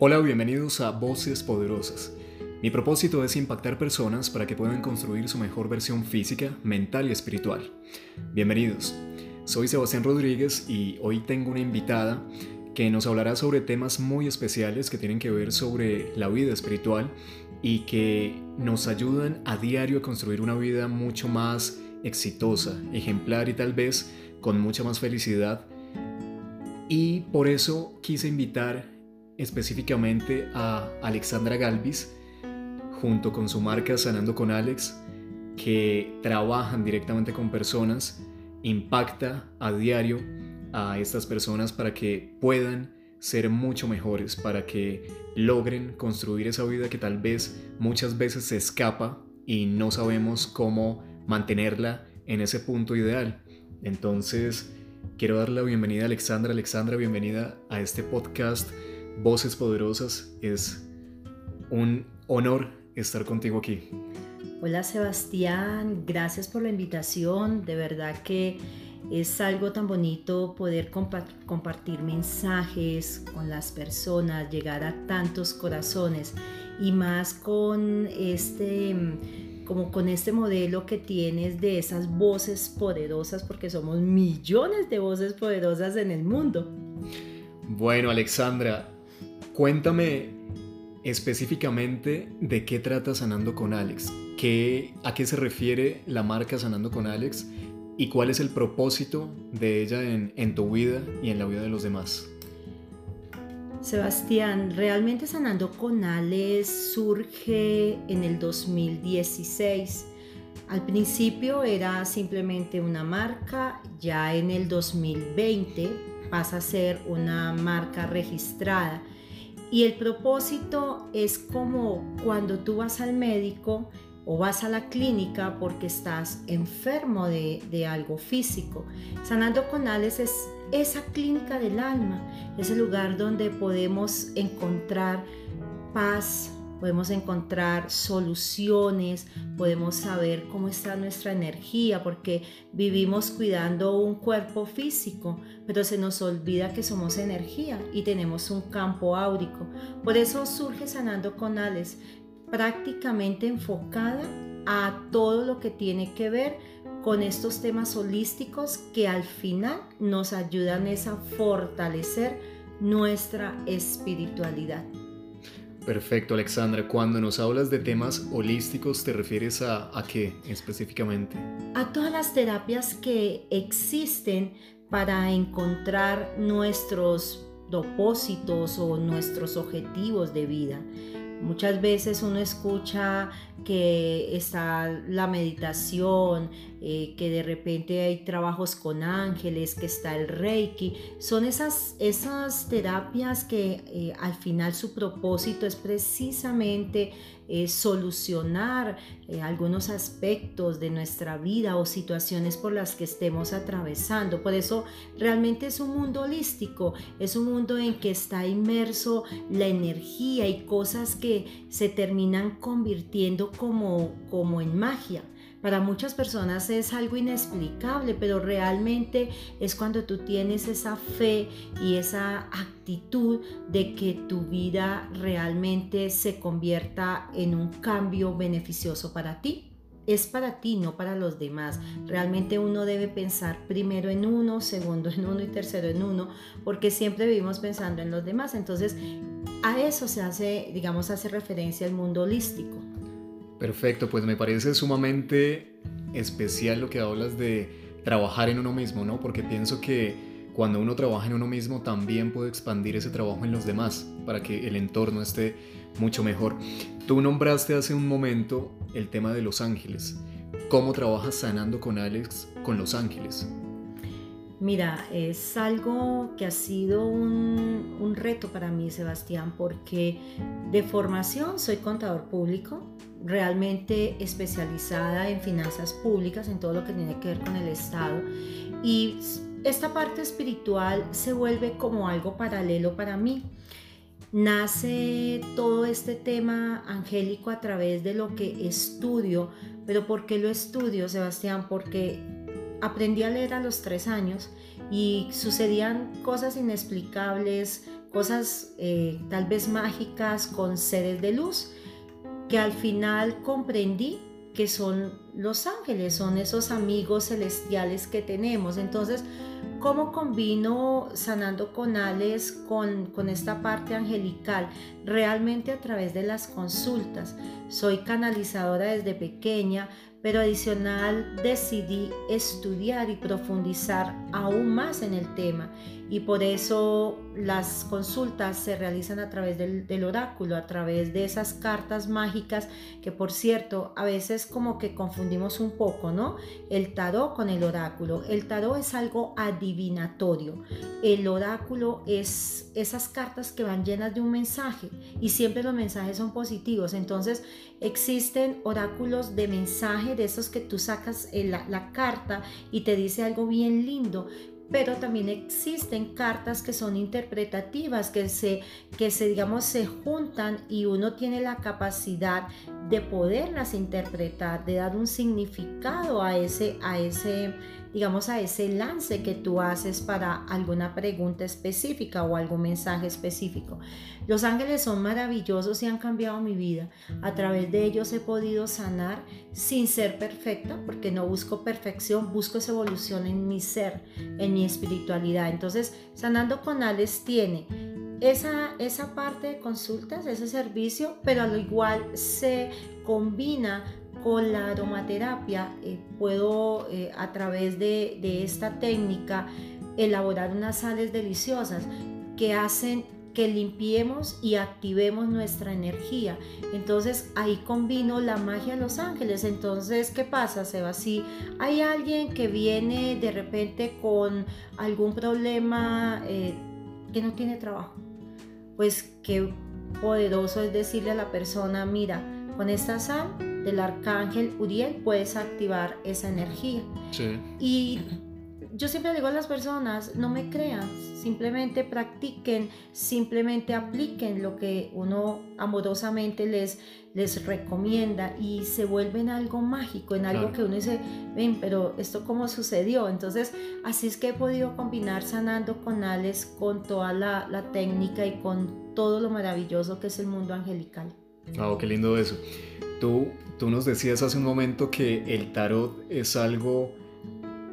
Hola, bienvenidos a Voces Poderosas. Mi propósito es impactar personas para que puedan construir su mejor versión física, mental y espiritual. Bienvenidos. Soy Sebastián Rodríguez y hoy tengo una invitada que nos hablará sobre temas muy especiales que tienen que ver sobre la vida espiritual y que nos ayudan a diario a construir una vida mucho más exitosa, ejemplar y tal vez con mucha más felicidad. Y por eso quise invitar específicamente a Alexandra Galvis, junto con su marca Sanando con Alex, que trabajan directamente con personas, impacta a diario a estas personas para que puedan ser mucho mejores, para que logren construir esa vida que tal vez muchas veces se escapa y no sabemos cómo mantenerla en ese punto ideal. Entonces, quiero darle la bienvenida a Alexandra. Alexandra, bienvenida a este podcast Voces Poderosas. Es un honor estar contigo aquí. Hola Sebastián, gracias por la invitación. De verdad que es algo tan bonito poder compartir mensajes con las personas, llegar a tantos corazones y más con este como con este modelo que tienes de esas voces poderosas, porque somos millones de voces poderosas en el mundo. Bueno, Alexandra, cuéntame específicamente de qué trata Sanando con Alex, ¿Qué, a qué se refiere la marca Sanando con Alex y cuál es el propósito de ella en, en tu vida y en la vida de los demás. Sebastián, realmente Sanando con Alex surge en el 2016. Al principio era simplemente una marca, ya en el 2020 pasa a ser una marca registrada. Y el propósito es como cuando tú vas al médico o vas a la clínica porque estás enfermo de, algo físico. Sanando con Alex es esa clínica del alma, ese lugar donde podemos encontrar paz, podemos encontrar soluciones, podemos saber cómo está nuestra energía, porque vivimos cuidando un cuerpo físico, pero se nos olvida que somos energía y tenemos un campo áurico. Por eso surge Sanando con Alex, prácticamente enfocada a todo lo que tiene que ver con estos temas holísticos que al final nos ayudan a fortalecer nuestra espiritualidad. Perfecto, Alexandra. Cuando nos hablas de temas holísticos, ¿te refieres a, a qué específicamente? A todas las terapias que existen para encontrar nuestros propósitos o nuestros objetivos de vida. Muchas veces uno escucha que está la meditación, eh, que de repente hay trabajos con ángeles, que está el reiki. Son esas, esas terapias que eh, al final su propósito es precisamente eh, solucionar algunos aspectos de nuestra vida o situaciones por las que estemos atravesando. Por eso realmente es un mundo holístico, es un mundo en que está inmerso la energía y cosas que se terminan convirtiendo como, como en magia. Para muchas personas es algo inexplicable, pero realmente es cuando tú tienes esa fe y esa actitud de que tu vida realmente se convierta en un cambio beneficioso para ti es para ti, no para los demás. Realmente uno debe pensar primero en uno, segundo en uno y tercero en uno, porque siempre vivimos pensando en los demás. Entonces, a eso se hace, digamos, hace referencia el mundo holístico. Perfecto, pues me parece sumamente especial lo que hablas de trabajar en uno mismo, ¿no? Porque pienso que cuando uno trabaja en uno mismo también puede expandir ese trabajo en los demás para que el entorno esté mucho mejor. Tú nombraste hace un momento el tema de los ángeles. ¿Cómo trabajas sanando con Alex con los ángeles? Mira, es algo que ha sido un, un, reto para mí, Sebastián, porque de formación soy contador público, realmente especializada en finanzas públicas, en todo lo que tiene que ver con el Estado. Y esta parte espiritual se vuelve como algo paralelo para mí. Nace todo este tema angélico a través de lo que estudio, pero ¿por qué lo estudio, Sebastián? Porque aprendí a leer a los tres años y sucedían cosas inexplicables, cosas eh, tal vez mágicas con seres de luz que al final comprendí que son los ángeles, son esos amigos celestiales que tenemos. Entonces, ¿cómo combino sanando con Alex con, con esta parte angelical? Realmente a través de las consultas. Soy canalizadora desde pequeña, pero adicional decidí estudiar y profundizar aún más en el tema y por eso las consultas se realizan a través del, oráculo, a través de esas cartas mágicas que por cierto a veces como que confundimos un poco, ¿no? El tarot con el oráculo. El tarot es algo adivinatorio. El oráculo es esas cartas que van llenas de un mensaje y siempre los mensajes son positivos. Entonces existen oráculos de mensaje, de esos que tú sacas la, la carta y te dice algo bien lindo pero también existen cartas que son interpretativas, que se, que se, digamos, se juntan y uno tiene la capacidad de poderlas interpretar, de dar un significado a ese, a ese, digamos, a ese lance que tú haces para alguna pregunta específica o algún mensaje específico. Los ángeles son maravillosos y han cambiado mi vida. A través de ellos he podido sanar sin ser perfecta, porque no busco perfección, busco esa evolución en mi ser, en mi espiritualidad. Entonces, Sanando con Alex tiene esa, esa parte de consultas, ese servicio, pero a lo igual se combina con la aromaterapia eh, puedo eh, a través de, esta técnica elaborar unas sales deliciosas que hacen que limpiemos y activemos nuestra energía. Entonces ahí combino la magia de los ángeles. Entonces, ¿qué pasa, Seba? Si hay alguien que viene de repente con algún problema eh, que no tiene trabajo, pues qué poderoso es decirle a la persona, mira, con esta sal del arcángel Uriel puedes activar esa energía. Sí. Y yo siempre digo a las personas, no me crean, simplemente practiquen, simplemente apliquen lo que uno amorosamente les, les recomienda y se vuelven algo mágico, en algo que uno dice, ven, pero esto cómo sucedió. Entonces, así es que he podido combinar sanando con Alex, con toda la, la técnica y con todo lo maravilloso que es el mundo angelical. Oh, qué lindo eso. Tú, tú nos decías hace un momento que el tarot es algo,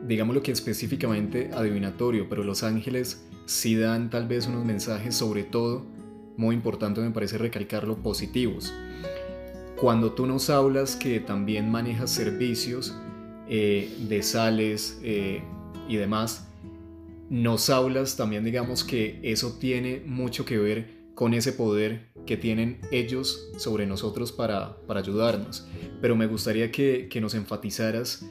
digámoslo que específicamente adivinatorio, pero los ángeles sí dan tal vez unos mensajes, sobre todo, muy importante me parece recalcarlo, positivos. Cuando tú nos hablas que también manejas servicios eh, de sales eh, y demás, nos hablas también, digamos, que eso tiene mucho que ver con ese poder que tienen ellos sobre nosotros para, ayudarnos. Pero me gustaría que, nos enfatizaras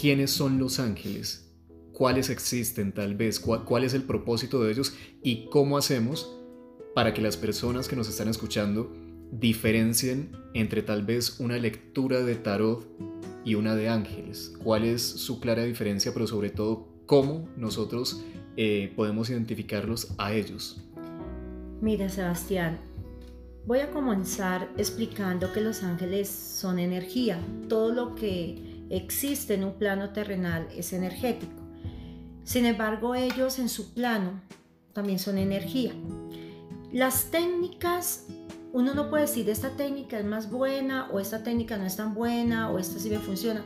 quiénes son los ángeles, cuáles existen tal vez, cuál, es el propósito de ellos y cómo hacemos para que las personas que nos están escuchando diferencien entre tal vez una lectura de tarot y una de ángeles. ¿Cuál es su clara diferencia, pero sobre todo cómo nosotros eh, podemos identificarlos a ellos? Mira, Sebastián, voy a comenzar explicando que los ángeles son energía. Todo lo que existe en un plano terrenal es energético. Sin embargo, ellos en su plano también son energía. Las técnicas, uno no puede decir esta técnica es más buena o esta técnica no es tan buena o esta sí me funciona.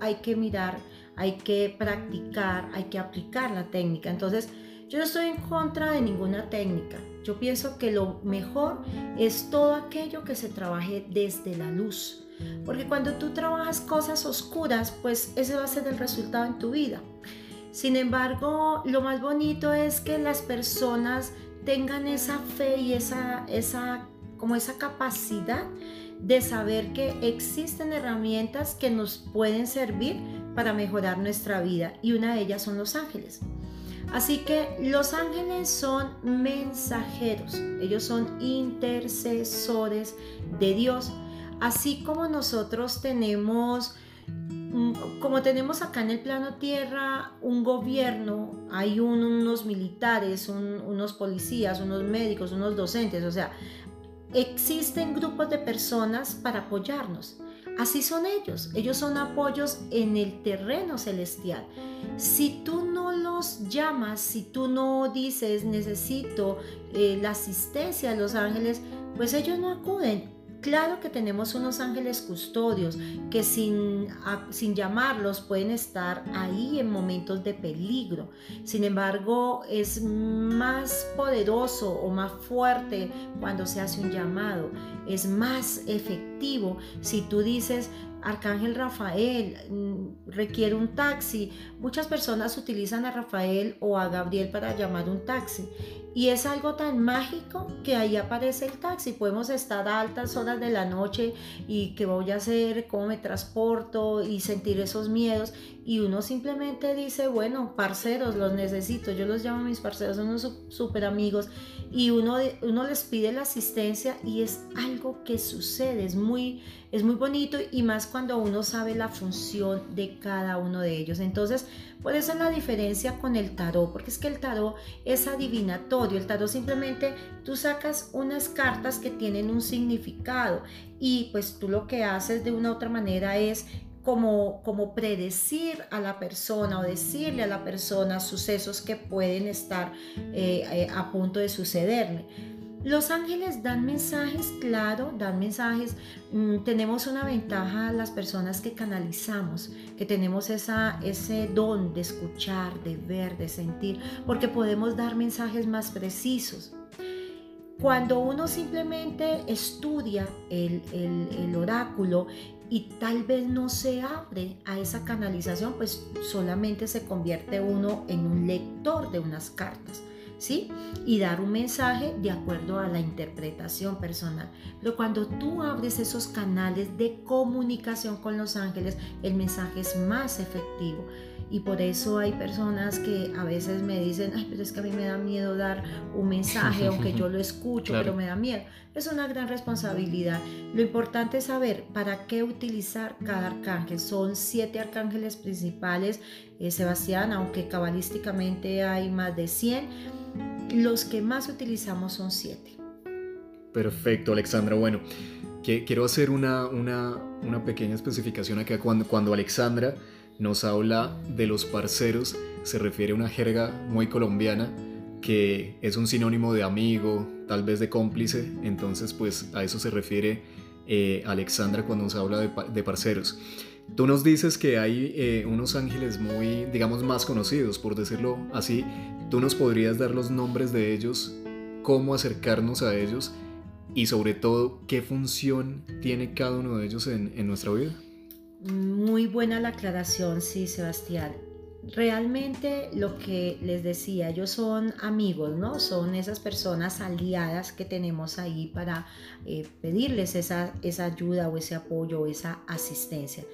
Hay que mirar, hay que practicar, hay que aplicar la técnica. Entonces, yo no estoy en contra de ninguna técnica. Yo pienso que lo mejor es todo aquello que se trabaje desde la luz. Porque cuando tú trabajas cosas oscuras, pues ese va a ser el resultado en tu vida. Sin embargo, lo más bonito es que las personas tengan esa fe y esa, esa, como esa capacidad de saber que existen herramientas que nos pueden servir para mejorar nuestra vida y una de ellas son los ángeles. Así que los ángeles son mensajeros, ellos son intercesores de Dios, así como nosotros tenemos, mm, como tenemos acá en el plano tierra un gobierno, hay unos militares, unos policías, unos médicos, unos docentes, o sea, existen grupos de personas para apoyarnos. Así son ellos. Ellos son apoyos en el terreno celestial. Si tú no los llamas, si tú no dices necesito eh, la asistencia de los ángeles, pues ellos no acuden. Claro que tenemos unos ángeles custodios que sin, sin, llamarlos pueden estar ahí en momentos de peligro. Sin embargo, es más poderoso o más fuerte cuando se hace un llamado. Es más efectivo si tú dices, Arcángel Rafael mm, requiere un taxi. Muchas personas utilizan a Rafael o a Gabriel para llamar un taxi. Y es algo tan mágico que ahí aparece el taxi. Podemos estar a altas horas de la noche y que voy a hacer, cómo me transporto y sentir esos miedos. Y uno simplemente dice, bueno, parceros, los necesito. Yo los llamo mis parceros, son unos súper amigos. Y uno, uno les pide la asistencia y es algo que sucede. Es muy, es muy bonito y más cuando uno sabe la función de cada uno de ellos. Entonces, por eso es la diferencia con el tarot, porque es que el tarot es adivinatorio. El tarot simplemente tú sacas unas cartas que tienen un significado y pues tú lo que haces de una u otra manera es como, como, predecir a la persona o decirle a la persona sucesos que pueden estar eh, eh, a punto de sucederle. Los ángeles dan mensajes, claro, dan mensajes. Mm, tenemos una ventaja las personas que canalizamos, que tenemos esa, ese don de escuchar, de ver, de sentir, porque podemos dar mensajes más precisos. Cuando uno simplemente estudia el, el oráculo y tal vez no se abre a esa canalización, pues solamente se convierte uno en un lector de unas cartas. ¿sí? Y dar un mensaje de acuerdo a la interpretación personal. Pero cuando tú abres esos canales de comunicación con los ángeles, el mensaje es más efectivo. Y por eso hay personas que a veces me dicen, ay, pero es que a mí me da miedo dar un mensaje, aunque yo lo escucho, pero me da miedo. Es una gran responsabilidad. Lo importante es saber para qué utilizar cada arcángel. Son siete arcángeles principales, eh, Sebastián, aunque cabalísticamente hay más de 100 los que más utilizamos son siete. Perfecto, Alexandra. Bueno, que, quiero hacer una, una, una, pequeña especificación acá. Cuando, cuando Alexandra nos habla de los parceros, se refiere a una jerga muy colombiana que es un sinónimo de amigo, tal vez de cómplice. Entonces, pues a eso se refiere eh, Alexandra cuando nos habla de, parceros. Tú nos dices que hay eh, unos ángeles muy, digamos, más conocidos, por decirlo así. ¿Tú nos podrías dar los nombres de ellos, cómo acercarnos a ellos y sobre todo qué función tiene cada uno de ellos en nuestra vida? Muy buena la aclaración, sí, Sebastián realmente lo que les decía, ellos son amigos, ¿no? Son esas personas aliadas que tenemos ahí para eh, pedirles esa, esa ayuda o ese apoyo o esa asistencia.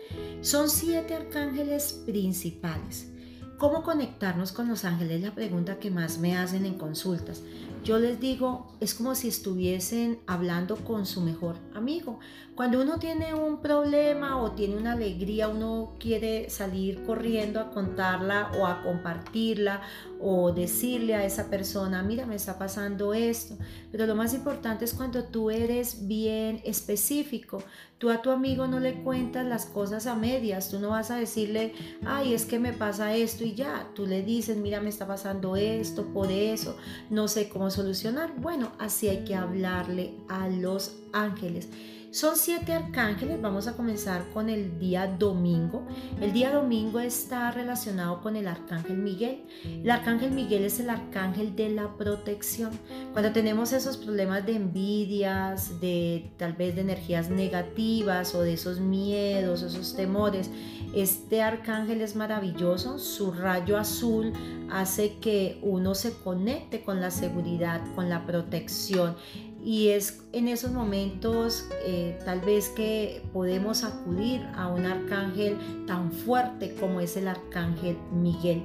Son siete arcángeles principales. ¿Cómo conectarnos con los ángeles? La pregunta que más me hacen en consultas. Yo les digo, es como si estuviesen hablando con su mejor amigo. Cuando uno tiene un problema o tiene una alegría, uno quiere salir corriendo a contarla o a compartirla o decirle a esa persona, mira, me está pasando esto. Pero lo más importante es cuando tú eres bien específico. Tú a tu amigo no le cuentas las cosas a medias. Tú no vas a decirle, ay, es que me pasa esto y ya. Tú le dices, mira, me está pasando esto, por eso, no sé cómo solucionar. Bueno, así hay que hablarle a los ángeles. Son siete arcángeles, vamos a comenzar con el día domingo. El día domingo está relacionado con el arcángel Miguel. El arcángel Miguel es el arcángel de la protección. Cuando tenemos esos problemas de envidias, de tal vez de energías negativas o de esos miedos, esos temores, este arcángel es maravilloso. Su rayo azul hace que uno se conecte con la seguridad, con la protección y es en esos momentos eh, tal vez que podemos acudir a un arcángel tan fuerte como es el arcángel Miguel.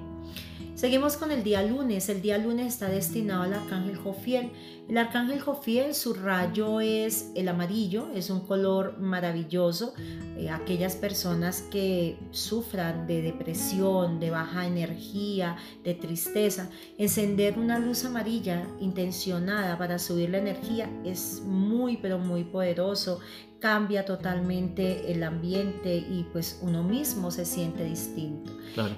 Seguimos con el día lunes. El día lunes está destinado al arcángel Jofiel. El arcángel Jofiel, su rayo es el amarillo, es un color maravilloso. Eh, aquellas personas que sufran de depresión, de baja energía, de tristeza, encender una luz amarilla intencionada para subir la energía es muy, pero muy poderoso cambia totalmente el ambiente y pues uno mismo se siente distinto.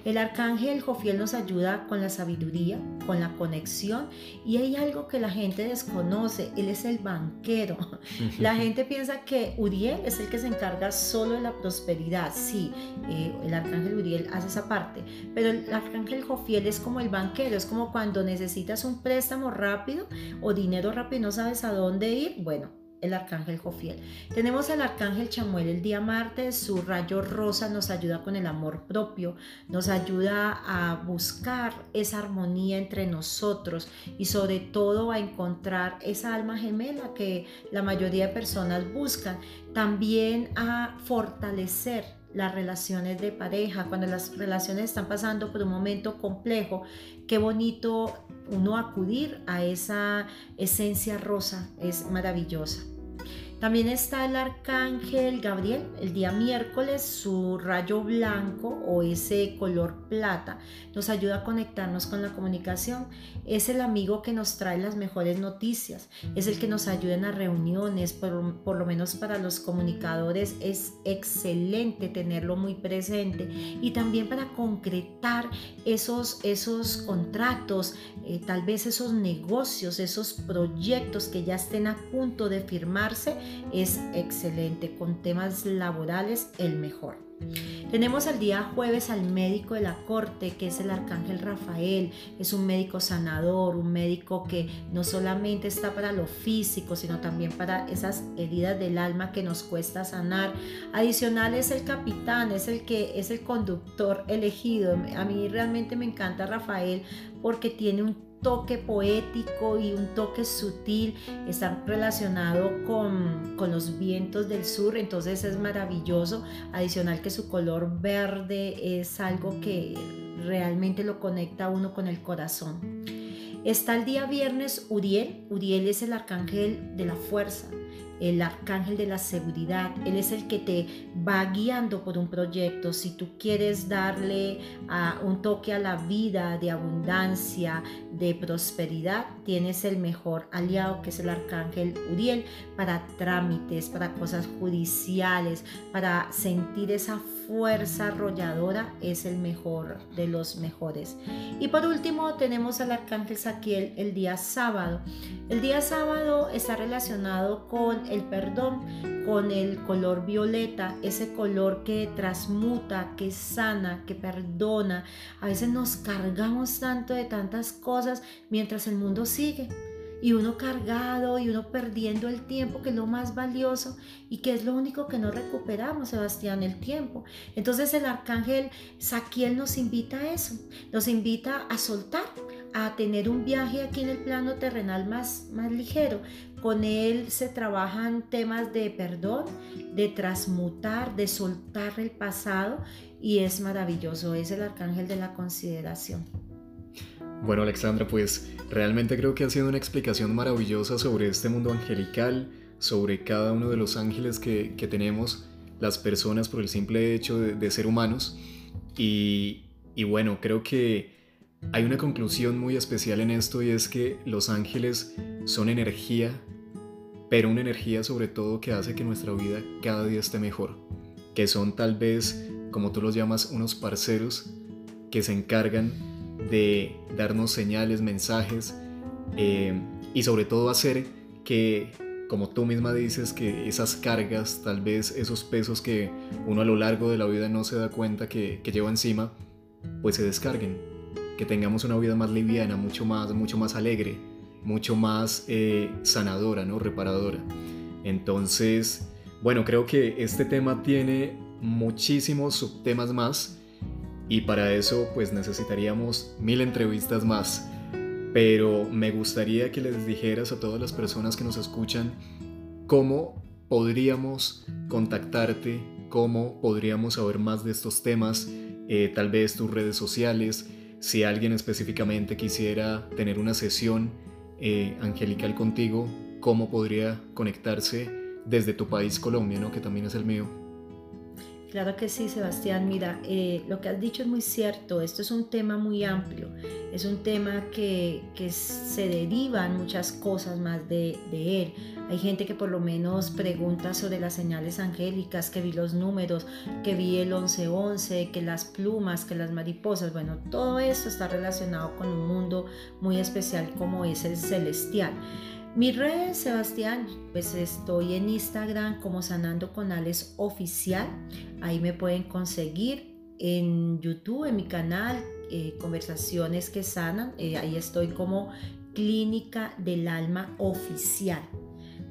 El arcángel Jofiel nos ayuda con la sabiduría, con la conexión y hay algo que la gente desconoce, él es el banquero. La gente piensa que Uriel es el que se encarga solo de la prosperidad, sí, eh, el arcángel Uriel hace esa parte, pero el arcángel Jofiel es como el banquero, es como cuando necesitas un préstamo rápido o dinero rápido y no sabes a dónde ir, bueno, el arcángel Jofiel. Tenemos el arcángel Chamuel el día martes, su rayo rosa nos ayuda con el amor propio, nos ayuda a buscar esa armonía entre nosotros y sobre todo a encontrar esa alma gemela que la mayoría de personas buscan, también a fortalecer las relaciones de pareja, cuando las relaciones están pasando por un momento complejo, qué bonito uno acudir a esa esencia rosa, es maravillosa. También está el arcángel Gabriel, el día miércoles, su rayo blanco o ese color plata nos ayuda a conectarnos con la comunicación. Es el amigo que nos trae las mejores noticias, es el que nos ayuda en las reuniones, por, por lo menos para los comunicadores es excelente tenerlo muy presente. Y también para concretar esos, esos contratos, eh, tal vez esos negocios, esos proyectos que ya estén a punto de firmarse es excelente. Con temas laborales, el mejor. Tenemos el día jueves al médico de la corte, que es el arcángel Rafael. Es un médico sanador, un médico que no solamente está para lo físico, sino también para esas heridas del alma que nos cuesta sanar. Adicional es el capitán, es el que es el conductor elegido. A mí realmente me encanta Rafael porque tiene un toque poético y un toque sutil, está relacionado con, con, los vientos del sur, entonces es maravilloso. Adicional que su color verde es algo que realmente lo conecta a uno con el corazón. Está el día viernes Uriel. Uriel es el arcángel de la fuerza, el arcángel de la seguridad. Él es el que te va guiando por un proyecto. Si tú quieres darle un toque a la vida de abundancia, de prosperidad, tienes el mejor aliado que es el arcángel Uriel para trámites, para cosas judiciales, para sentir esa fuerza arrolladora es el mejor de los mejores. Y por último tenemos al arcángel Saquiel el día sábado. El día sábado está relacionado con el perdón, con el color violeta, ese color que transmuta, que sana, que perdona. A veces nos cargamos tanto de tantas cosas mientras el mundo sigue y uno cargado y uno perdiendo el tiempo, que es lo más valioso y que es lo único que no recuperamos, Sebastián, el tiempo. Entonces el arcángel Saquiel nos invita a eso, nos invita a soltar, a tener un viaje aquí en el plano terrenal más, más ligero. Con él se trabajan temas de perdón, de transmutar, de soltar el pasado y es maravilloso, es el arcángel de la consideración. Bueno, Alexandra, pues realmente creo que ha sido una explicación maravillosa sobre este mundo angelical, sobre cada uno de los ángeles que, tenemos, las personas por el simple hecho de, ser humanos. Y, y bueno, creo que hay una conclusión muy especial en esto y es que los ángeles son energía, pero una energía sobre todo que hace que nuestra vida cada día esté mejor, que son tal vez, como tú los llamas, unos parceros que se encargan de darnos señales, mensajes eh, y sobre todo hacer que, como tú misma dices, que esas cargas, tal vez esos pesos que uno a lo largo de la vida no se da cuenta que, lleva encima, pues se descarguen, que tengamos una vida más liviana, mucho más, mucho más alegre, mucho más eh, sanadora, ¿no? reparadora. Entonces, bueno, creo que este tema tiene muchísimos subtemas más y para eso pues necesitaríamos mil entrevistas más. Pero me gustaría que les dijeras a todas las personas que nos escuchan cómo podríamos contactarte, cómo podríamos saber más de estos temas, eh, tal vez tus redes sociales, si alguien específicamente quisiera tener una sesión eh, angelical contigo, cómo podría conectarse desde tu país Colombia, ¿no? que también es el mío. Claro que sí, Sebastián. Mira, eh, lo que has dicho es muy cierto. Esto es un tema muy amplio. Es un tema que, se derivan muchas cosas más de, él. Hay gente que por lo menos pregunta sobre las señales angélicas, que vi los números, que vi el 1111, que las plumas, que las mariposas. Bueno, todo esto está relacionado con un mundo muy especial como es el celestial. Mi red, Sebastián, pues estoy en Instagram como Sanando con Alex Oficial. Ahí me pueden conseguir en YouTube, en mi canal, eh, Conversaciones que Sanan. Eh, ahí estoy como Clínica del Alma Oficial.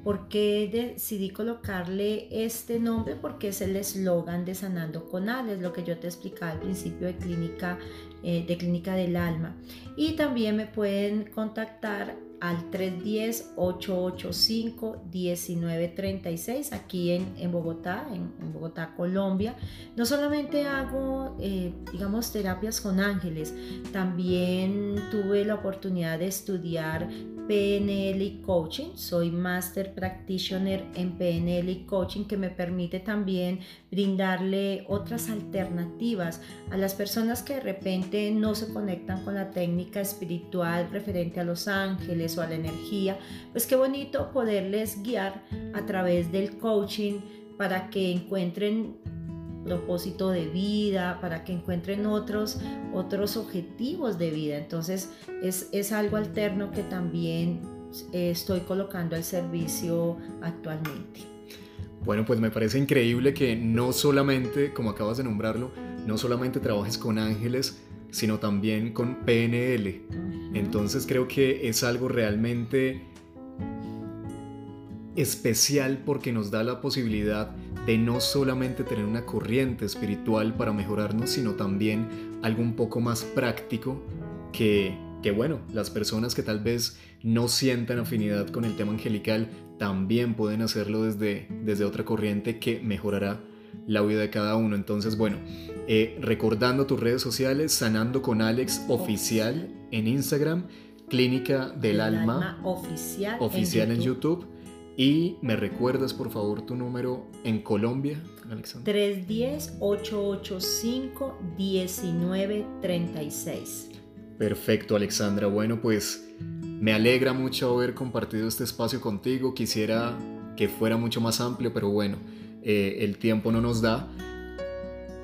¿Por qué decidí colocarle este nombre? Porque es el eslogan de Sanando con Alex, lo que yo te explicaba al principio de Clínica, eh, de Clínica del Alma. Y también me pueden contactar al 310-885-1936 aquí en, en Bogotá, en, Bogotá, Colombia. No solamente hago, eh, digamos, terapias con ángeles, también tuve la oportunidad de estudiar PNL y Coaching. Soy Master Practitioner en PNL y Coaching que me permite también brindarle otras alternativas a las personas que de repente no se conectan con la técnica espiritual referente a los ángeles o a la energía. Pues qué bonito poderles guiar a través del coaching para que encuentren propósito de vida, para que encuentren otros, otros objetivos de vida. Entonces es, es algo alterno que también eh, estoy colocando al servicio actualmente. Bueno, pues me parece increíble que no solamente, como acabas de nombrarlo, no solamente trabajes con ángeles, sino también con PNL. Entonces creo que es algo realmente especial porque nos da la posibilidad de no solamente tener una corriente espiritual para mejorarnos, sino también algo un poco más práctico que, que bueno, las personas que tal vez no sientan afinidad con el tema angelical también pueden hacerlo desde, desde otra corriente que mejorará la vida de cada uno. Entonces, bueno, eh, recordando tus redes sociales, Sanando con Alex Oficial en Instagram, Clínica del Alma, Oficial, oficial en, YouTube. Y me recuerdas por favor tu número en Colombia, Alexandra. 310-885-1936. Perfecto, Alexandra. Bueno, pues me alegra mucho haber compartido este espacio contigo. Quisiera que fuera mucho más amplio, pero bueno, eh, el tiempo no nos da.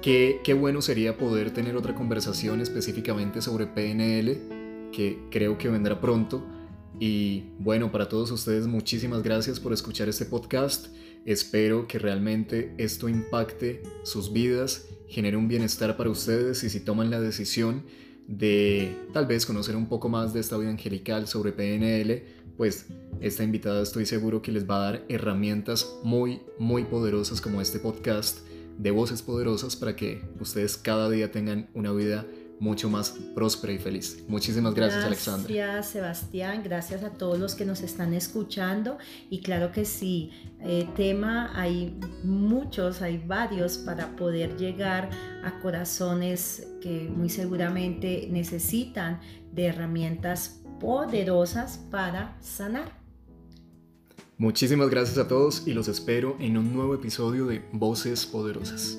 Qué, qué bueno sería poder tener otra conversación específicamente sobre PNL, que creo que vendrá pronto. Y bueno, para todos ustedes muchísimas gracias por escuchar este podcast. Espero que realmente esto impacte sus vidas, genere un bienestar para ustedes y si toman la decisión de tal vez conocer un poco más de esta vida angelical sobre PNL, pues esta invitada estoy seguro que les va a dar herramientas muy, muy poderosas como este podcast de voces poderosas para que ustedes cada día tengan una vida mucho más próspera y feliz. Muchísimas gracias, Alexandra. Gracias, Sebastián. Gracias a todos los que nos están escuchando. Y claro que sí, eh, tema hay muchos, hay varios para poder llegar a corazones que muy seguramente necesitan de herramientas poderosas para sanar. Muchísimas gracias a todos y los espero en un nuevo episodio de Voces Poderosas.